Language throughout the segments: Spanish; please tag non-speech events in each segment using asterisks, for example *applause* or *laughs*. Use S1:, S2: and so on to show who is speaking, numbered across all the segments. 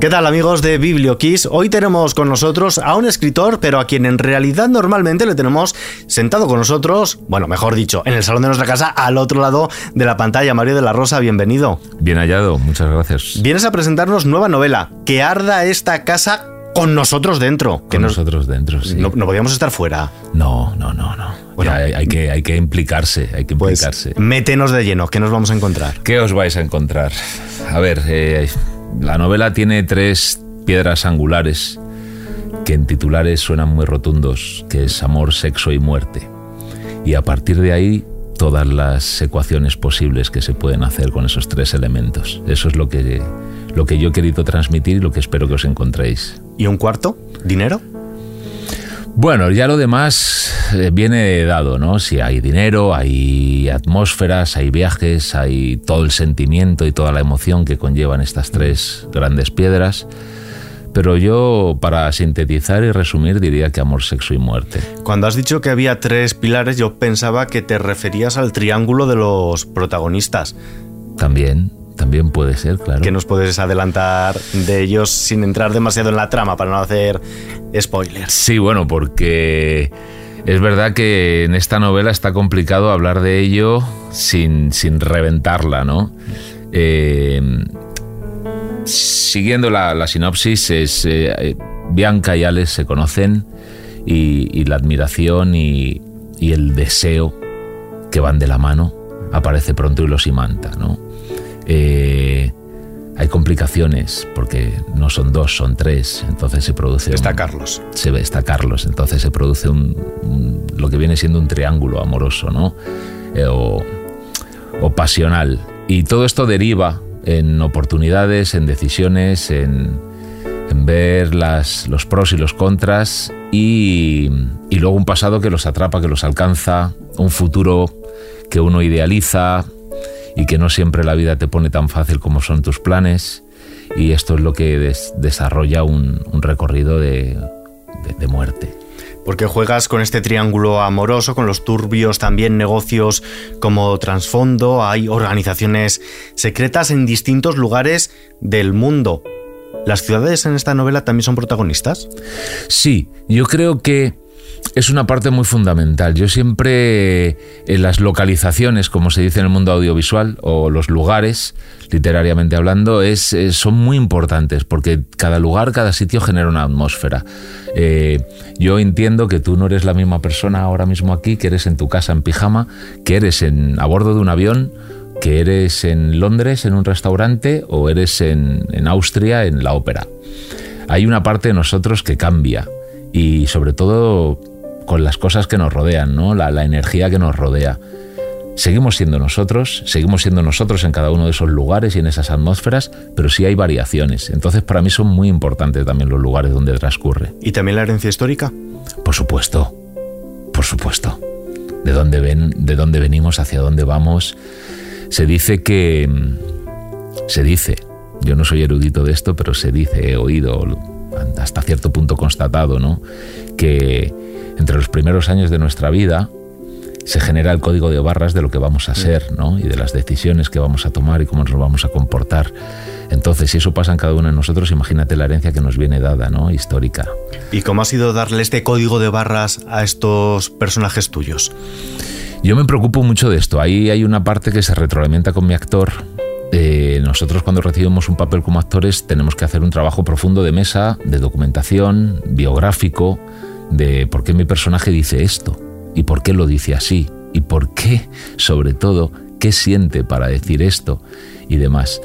S1: ¿Qué tal amigos de BiblioKiss? Hoy tenemos con nosotros a un escritor, pero a quien en realidad normalmente le tenemos sentado con nosotros, bueno, mejor dicho, en el salón de nuestra casa, al otro lado de la pantalla. Mario de la Rosa, bienvenido.
S2: Bien hallado, muchas gracias.
S1: Vienes a presentarnos nueva novela, Que arda esta casa con nosotros dentro.
S2: Que nosotros dentro, sí.
S1: No, podíamos estar fuera.
S2: No, no, no, no. Bueno, hay, que, hay que implicarse, hay que pues implicarse.
S1: métenos de lleno, ¿qué nos vamos a encontrar?
S2: ¿Qué os vais a encontrar? A ver, eh, la novela tiene tres piedras angulares que en titulares suenan muy rotundos, que es amor, sexo y muerte. Y a partir de ahí todas las ecuaciones posibles que se pueden hacer con esos tres elementos. Eso es lo que, lo que yo he querido transmitir y lo que espero que os encontréis.
S1: ¿Y un cuarto? ¿Dinero?
S2: Bueno, ya lo demás eh, viene dado, ¿no? Si hay dinero, hay atmósferas, hay viajes, hay todo el sentimiento y toda la emoción que conllevan estas tres grandes piedras. Pero yo, para sintetizar y resumir, diría que amor, sexo y muerte.
S1: Cuando has dicho que había tres pilares, yo pensaba que te referías al triángulo de los protagonistas.
S2: También, también puede ser, claro.
S1: ¿Qué nos puedes adelantar de ellos sin entrar demasiado en la trama para no hacer spoilers?
S2: Sí, bueno, porque es verdad que en esta novela está complicado hablar de ello sin, sin reventarla, ¿no? Eh, siguiendo la, sinopsis, es, eh, Bianca y Alex se conocen y, la admiración y, y, el deseo que van de la mano aparece pronto y los imanta, ¿no? Eh, hay complicaciones porque no son dos, son tres, entonces se produce...
S1: Está Carlos.
S2: Se ve, está Carlos, entonces se produce un, lo que viene siendo un triángulo amoroso, ¿no? Eh, o, pasional. Y todo esto deriva en oportunidades, en decisiones, en, en ver las, los pros y los contras y, y luego un pasado que los atrapa, que los alcanza, un futuro que uno idealiza, y que no siempre la vida te pone tan fácil como son tus planes y esto es lo que desarrolla un, recorrido de, muerte.
S1: Porque juegas con este triángulo amoroso, con los turbios también negocios como trasfondo, hay organizaciones secretas en distintos lugares del mundo. ¿Las ciudades en esta novela también son protagonistas?
S2: Sí, yo creo que es una parte muy fundamental. Yo siempre en las localizaciones, como se dice en el mundo audiovisual, o los lugares, literariamente hablando, eh, son muy importantes porque cada lugar, cada sitio genera una atmósfera. Eh, yo entiendo que tú no eres la misma persona ahora mismo aquí, que eres en tu casa en pijama, que eres en, a bordo de un avión, que eres en Londres en un restaurante o eres en, en Austria en la ópera. Hay una parte de nosotros que cambia y sobre todo con las cosas que nos rodean, ¿no? la, energía que nos rodea. Seguimos siendo nosotros, seguimos siendo nosotros en cada uno de esos lugares y en esas atmósferas, pero sí hay variaciones. Entonces para mí son muy importantes también los lugares donde transcurre.
S1: ¿Y también la herencia histórica?
S2: Por supuesto, por supuesto. De dónde, ven, de dónde venimos, hacia dónde vamos. Se dice que... Se dice, yo no soy erudito de esto, pero se dice, he oído hasta cierto punto constatado, ¿no? Que entre los primeros años de nuestra vida se genera el código de barras de lo que vamos a ser, ¿no? Y de las decisiones que vamos a tomar y cómo nos vamos a comportar. Entonces, si eso pasa en cada uno de nosotros, imagínate la herencia que nos viene dada, ¿no? Histórica.
S1: ¿Y cómo ha sido darle este código de barras a estos personajes tuyos?
S2: Yo me preocupo mucho de esto. Ahí hay una parte que se retroalimenta con mi actor. Eh, nosotros cuando recibimos un papel como actores tenemos que hacer un trabajo profundo de mesa, de documentación, biográfico, de por qué mi personaje dice esto y por qué lo dice así y por qué, sobre todo, qué siente para decir esto y demás.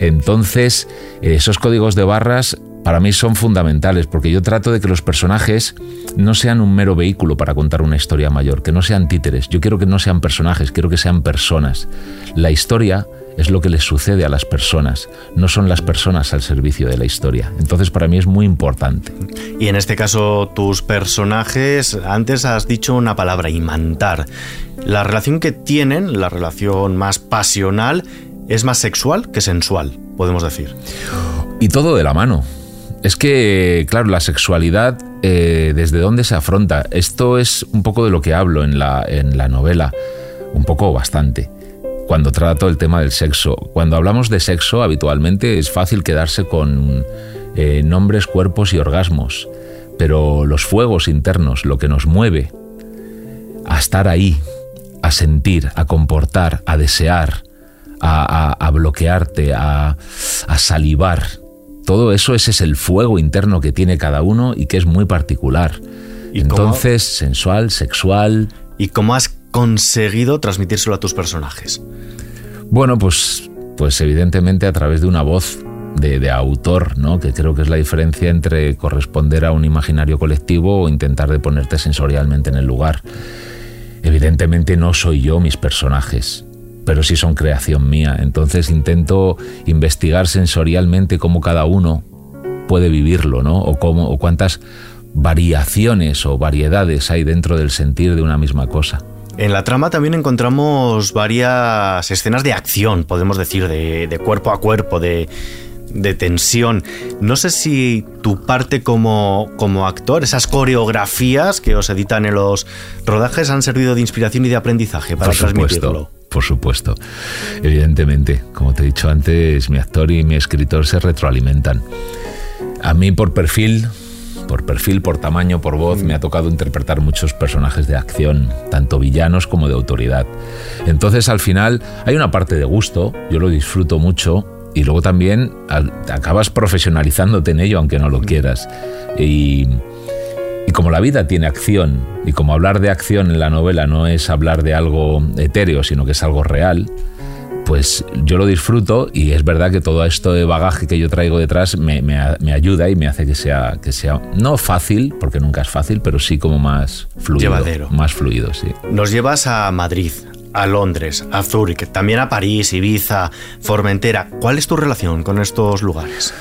S2: Entonces, esos códigos de barras para mí son fundamentales porque yo trato de que los personajes no sean un mero vehículo para contar una historia mayor, que no sean títeres. Yo quiero que no sean personajes, quiero que sean personas. La historia es lo que les sucede a las personas, no son las personas al servicio de la historia. Entonces para mí es muy importante.
S1: Y en este caso tus personajes, antes has dicho una palabra, imantar. La relación que tienen, la relación más pasional, es más sexual que sensual, podemos decir.
S2: Y todo de la mano. Es que, claro, la sexualidad, eh, ¿desde dónde se afronta? Esto es un poco de lo que hablo en la, en la novela, un poco bastante cuando trato el tema del sexo. Cuando hablamos de sexo, habitualmente es fácil quedarse con eh, nombres, cuerpos y orgasmos, pero los fuegos internos, lo que nos mueve a estar ahí, a sentir, a comportar, a desear, a, bloquearte, a, a salivar, todo eso ese es el fuego interno que tiene cada uno y que es muy particular. ¿Y Entonces, sensual, sexual.
S1: ¿Y cómo has conseguido transmitírselo a tus personajes?
S2: Bueno, pues, pues evidentemente a través de una voz de, autor, ¿no? que creo que es la diferencia entre corresponder a un imaginario colectivo o intentar de ponerte sensorialmente en el lugar. Evidentemente no soy yo mis personajes, pero sí son creación mía. Entonces intento investigar sensorialmente cómo cada uno puede vivirlo, ¿no? O, cómo, o cuántas variaciones o variedades hay dentro del sentir de una misma cosa.
S1: En la trama también encontramos varias escenas de acción, podemos decir, de, cuerpo a cuerpo, de, tensión. No sé si tu parte como, como actor, esas coreografías que os editan en los rodajes han servido de inspiración y de aprendizaje para transmitirlo
S2: por supuesto. Evidentemente, como te he dicho antes, mi actor y mi escritor se retroalimentan. A mí por perfil, por perfil, por tamaño, por voz, me ha tocado interpretar muchos personajes de acción, tanto villanos como de autoridad. Entonces al final hay una parte de gusto, yo lo disfruto mucho y luego también acabas profesionalizándote en ello aunque no lo quieras. Y y como la vida tiene acción, y como hablar de acción en la novela no es hablar de algo etéreo, sino que es algo real, pues yo lo disfruto y es verdad que todo esto de bagaje que yo traigo detrás me, ayuda y me hace que sea, que sea no fácil, porque nunca es fácil, pero sí como más fluido.
S1: Llevadero.
S2: Más fluido, sí.
S1: Nos llevas a Madrid, a Londres, a Zúrich, también a París, Ibiza, Formentera. ¿Cuál es tu relación con estos lugares?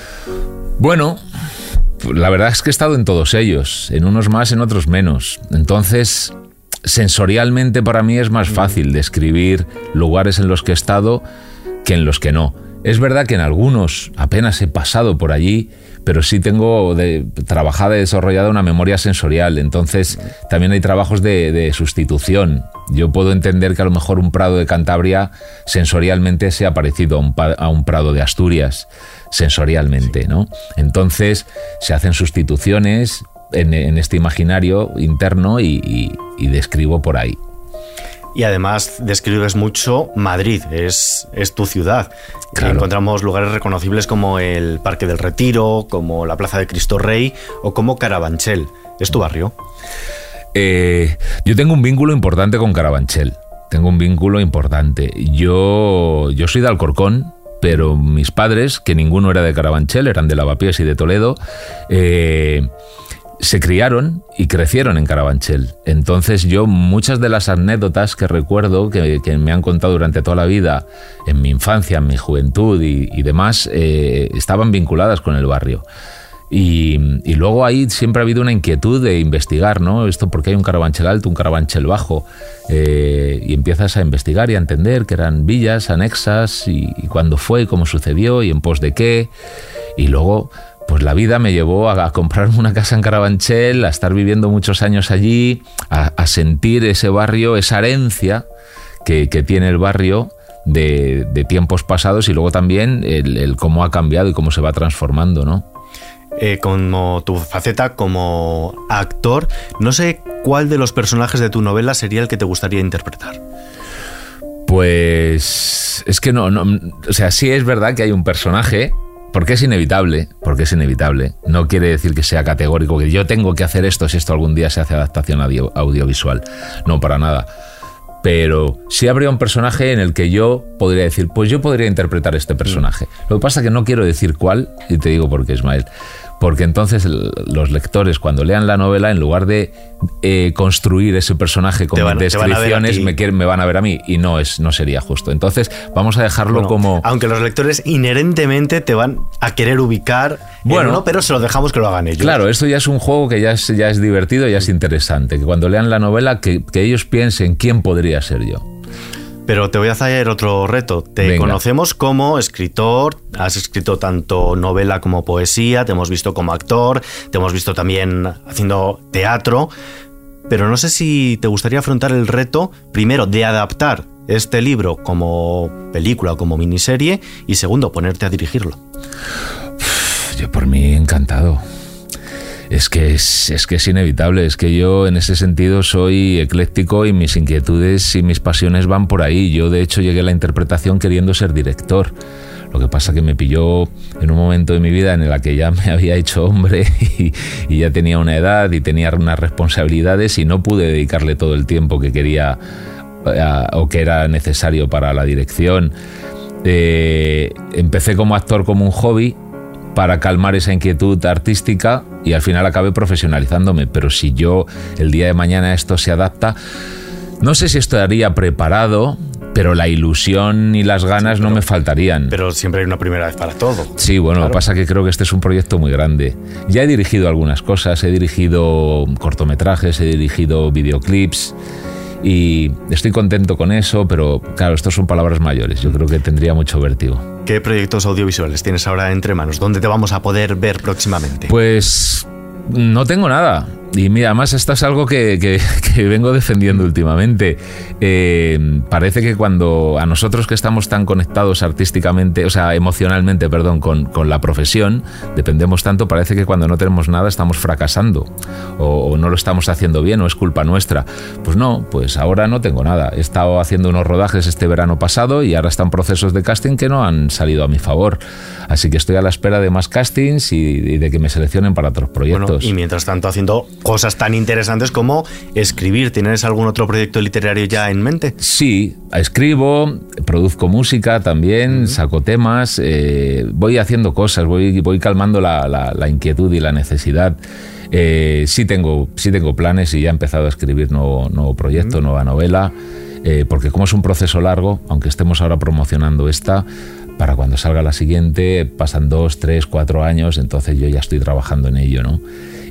S2: Bueno, la verdad es que he estado en todos ellos, en unos más, en otros menos. Entonces, sensorialmente para mí es más fácil describir lugares en los que he estado que en los que no. Es verdad que en algunos apenas he pasado por allí, pero sí tengo de, trabajada y desarrollada una memoria sensorial. Entonces también hay trabajos de, sustitución. Yo puedo entender que a lo mejor un prado de Cantabria sensorialmente sea parecido a un prado de Asturias sensorialmente, ¿no? Entonces se hacen sustituciones en, este imaginario interno y, describo por ahí.
S1: Y además describes mucho Madrid, es, es tu ciudad. Encontramos lugares reconocibles como el Parque del Retiro, como la Plaza de Cristo Rey o como Carabanchel. ¿Es tu barrio?
S2: Eh, yo tengo un vínculo importante con Carabanchel. Tengo un vínculo importante. Yo, yo soy de Alcorcón, pero mis padres, que ninguno era de Carabanchel, eran de Lavapiés y de Toledo, eh, se criaron y crecieron en Carabanchel. Entonces yo muchas de las anécdotas que recuerdo que, me han contado durante toda la vida, en mi infancia, en mi juventud y, demás, eh, estaban vinculadas con el barrio. Y, luego ahí siempre ha habido una inquietud de investigar, ¿no? Esto porque hay un carabanchel alto, un carabanchel bajo. Eh, y empiezas a investigar y a entender que eran villas anexas y, cuándo fue, cómo sucedió y en pos de qué. Y luego, pues la vida me llevó a, comprarme una casa en Carabanchel, a estar viviendo muchos años allí, a, sentir ese barrio, esa herencia que, tiene el barrio. De, tiempos pasados y luego también el, el cómo ha cambiado y cómo se va transformando, ¿no?
S1: Eh, como tu faceta como actor, no sé cuál de los personajes de tu novela sería el que te gustaría interpretar.
S2: Pues es que no, no, o sea, sí es verdad que hay un personaje, porque es inevitable, porque es inevitable. No quiere decir que sea categórico, que yo tengo que hacer esto si esto algún día se hace adaptación audiovisual. No, para nada. Pero sí habría un personaje en el que yo podría decir, pues yo podría interpretar este personaje. Lo que pasa es que no quiero decir cuál, y te digo por qué, Ismael porque entonces los lectores cuando lean la novela, en lugar de eh, construir ese personaje con descripciones, me, me, van a ver a mí y no, es, no sería justo. Entonces vamos a dejarlo como...
S1: Aunque los lectores inherentemente te van a querer ubicar, bueno, pero se lo dejamos que lo hagan ellos.
S2: Claro, esto ya es un juego que ya es, ya es divertido, ya es interesante, que cuando lean la novela que, que ellos piensen quién podría ser yo.
S1: Pero te voy a hacer otro reto. Te conocemos como escritor, has escrito tanto novela como poesía, te hemos visto como actor, te hemos visto también haciendo teatro, pero no sé si te gustaría afrontar el reto, primero, de adaptar este libro como película o como miniserie y segundo, ponerte a dirigirlo.
S2: Yo por mí encantado. Es que es, que es inevitable, es que yo en ese sentido soy ecléctico y mis inquietudes y mis pasiones van por ahí. Yo de hecho llegué a la interpretación queriendo ser director. Lo que pasa que me pilló en un momento de mi vida en el que ya me *laughs* había hecho hombre y, ya tenía una edad y tenía unas responsabilidades y no pude dedicarle todo el tiempo que quería eh, o que era necesario para la dirección. Eh, empecé como actor como un hobby para calmar esa inquietud artística y al final acabé profesionalizándome. Pero si yo el día de mañana esto se adapta, no sé si estaría preparado, pero la ilusión y las ganas no me faltarían.
S1: Pero siempre hay una primera vez para todo.
S2: Sí, bueno, lo que pasa es que creo que este es un proyecto muy grande. Ya he dirigido algunas cosas, he dirigido cortometrajes, he dirigido videoclips y estoy contento con eso, pero claro, estos son palabras mayores. Yo creo que tendría mucho vértigo.
S1: ¿Qué proyectos audiovisuales tienes ahora entre manos? ¿Dónde te vamos a poder ver próximamente?
S2: Pues no tengo nada. Y mira, además esto es algo *laughs* que, vengo defendiendo últimamente. Eh, parece que cuando a nosotros que estamos tan conectados artísticamente, o sea, emocionalmente, perdón, con, la profesión, dependemos tanto, parece que cuando no tenemos nada estamos fracasando o, no lo estamos haciendo bien o es culpa nuestra. Pues no, pues ahora no tengo nada. He estado haciendo unos rodajes este verano pasado y ahora están procesos de casting que no han salido a mi favor. Así que estoy a la espera de más castings y, de que me seleccionen para otros proyectos.
S1: y mientras tanto haciendo cosas tan interesantes como escribir. ¿Tienes algún otro proyecto literario ya en mente?
S2: Sí, escribo, produzco música también, saco temas, eh, voy haciendo cosas, voy, voy calmando la, inquietud y la necesidad. Eh, sí, tengo, sí tengo planes y ya he empezado a escribir nuevo, nuevo proyecto, nueva novela. Eh, porque como es un proceso largo, aunque estemos ahora promocionando esta, para cuando salga la siguiente pasan dos, tres, cuatro años, entonces yo ya estoy trabajando en ello, ¿no?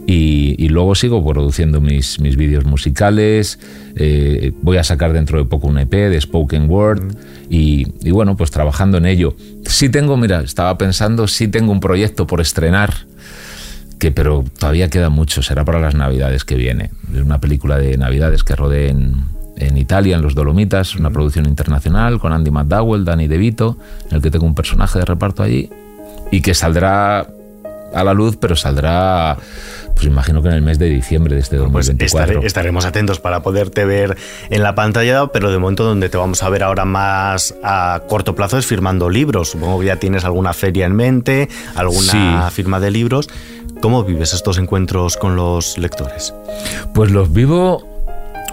S2: Y, luego sigo produciendo mis, mis vídeos musicales, eh, voy a sacar dentro de poco un EP de Spoken Word y, bueno, pues trabajando en ello. Sí tengo, mira, estaba pensando, sí tengo un proyecto por estrenar, que pero todavía queda mucho, será para las navidades que viene. Es una película de navidades que rodé en, en Italia, en los Dolomitas, una producción internacional con Andy McDowell, Danny DeVito, en el que tengo un personaje de reparto allí y que saldrá a la luz, pero saldrá, pues imagino que en el mes de diciembre de este 2024.
S1: Pues estaremos atentos para poderte ver en la pantalla, pero de momento donde te vamos a ver ahora más a corto plazo es firmando libros. Supongo que ya tienes alguna feria en mente, alguna firma de libros. ¿Cómo vives estos encuentros con los lectores?
S2: Pues los vivo,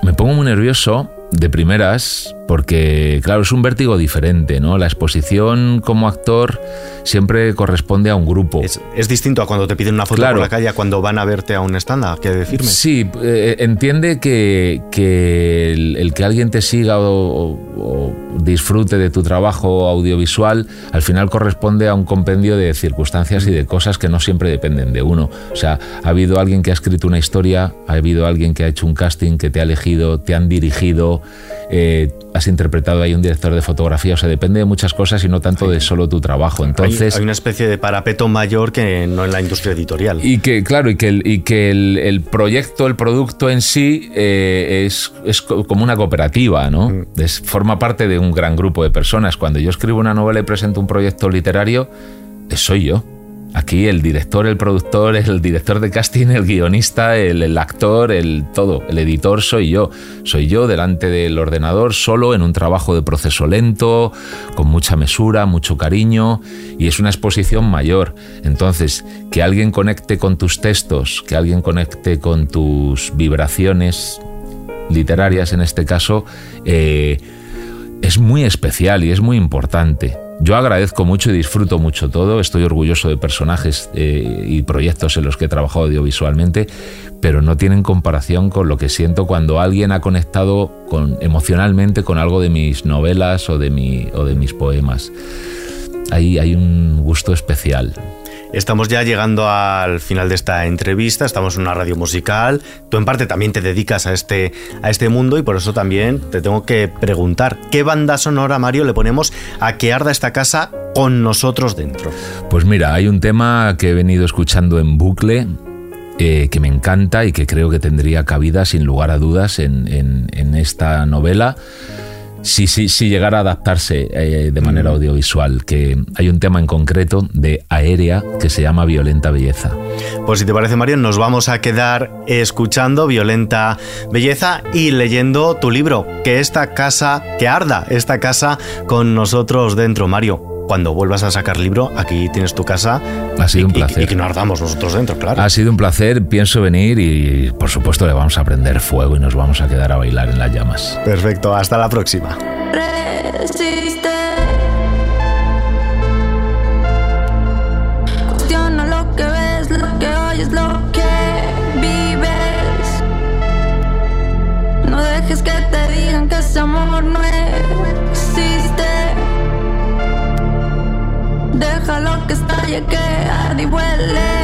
S2: me pongo muy nervioso de primeras, porque claro, es un vértigo diferente, ¿no? La exposición como actor siempre corresponde a un grupo.
S1: Es, distinto a cuando te piden una foto por la calle, a cuando van a verte a un stand que decirme.
S2: Sí, eh, entiende que, el, que alguien te siga o, disfrute de tu trabajo audiovisual al final corresponde a un compendio de circunstancias y de cosas que no siempre dependen de uno. O sea, ha habido alguien que ha escrito una historia, ha habido alguien que ha hecho un casting, que te ha elegido, te han dirigido. Eh, has interpretado ahí un director de fotografía, o sea, depende de muchas cosas y no tanto de solo tu trabajo. Entonces,
S1: hay, una especie de parapeto mayor que no en la industria editorial.
S2: Y que, claro, y que el, y que el, proyecto, el producto en sí eh, es, es, como una cooperativa, ¿no? Mm. Es, forma parte de un gran grupo de personas. Cuando yo escribo una novela y presento un proyecto literario, soy yo. Aquí el director, el productor, el director de casting, el guionista, el, actor, el todo, el editor soy yo. Soy yo delante del ordenador, solo en un trabajo de proceso lento, con mucha mesura, mucho cariño, y es una exposición mayor. Entonces, que alguien conecte con tus textos, que alguien conecte con tus vibraciones literarias en este caso, eh, es muy especial y es muy importante. Yo agradezco mucho y disfruto mucho todo, estoy orgulloso de personajes eh, y proyectos en los que he trabajado audiovisualmente, pero no tienen comparación con lo que siento cuando alguien ha conectado con, emocionalmente con algo de mis novelas o de, mi, o de mis poemas. Ahí hay un gusto especial.
S1: Estamos ya llegando al final de esta entrevista, estamos en una radio musical, tú en parte también te dedicas a este, a este mundo y por eso también te tengo que preguntar, ¿qué banda sonora, Mario, le ponemos a que arda esta casa con nosotros dentro?
S2: Pues mira, hay un tema que he venido escuchando en bucle, eh, que me encanta y que creo que tendría cabida sin lugar a dudas en, en esta novela si, si, si llegara a adaptarse eh, de manera audiovisual, que hay un tema en concreto de aérea que se llama Violenta Belleza.
S1: Pues si te parece, Mario, nos vamos a quedar escuchando Violenta Belleza y leyendo tu libro, que esta casa, que arda esta casa con nosotros dentro, Mario cuando vuelvas a sacar libro, aquí tienes tu casa.
S2: Ha sido un placer.
S1: Y, que no ardamos nosotros dentro, claro.
S2: Ha sido un placer, pienso venir y por supuesto le vamos a prender fuego y nos vamos a quedar a bailar en las llamas.
S1: Perfecto, hasta la próxima.
S3: Que arde y huele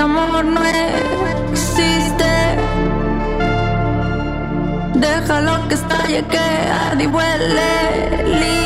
S3: amor no existe. Déjalo que estalle, que arde y huele libre.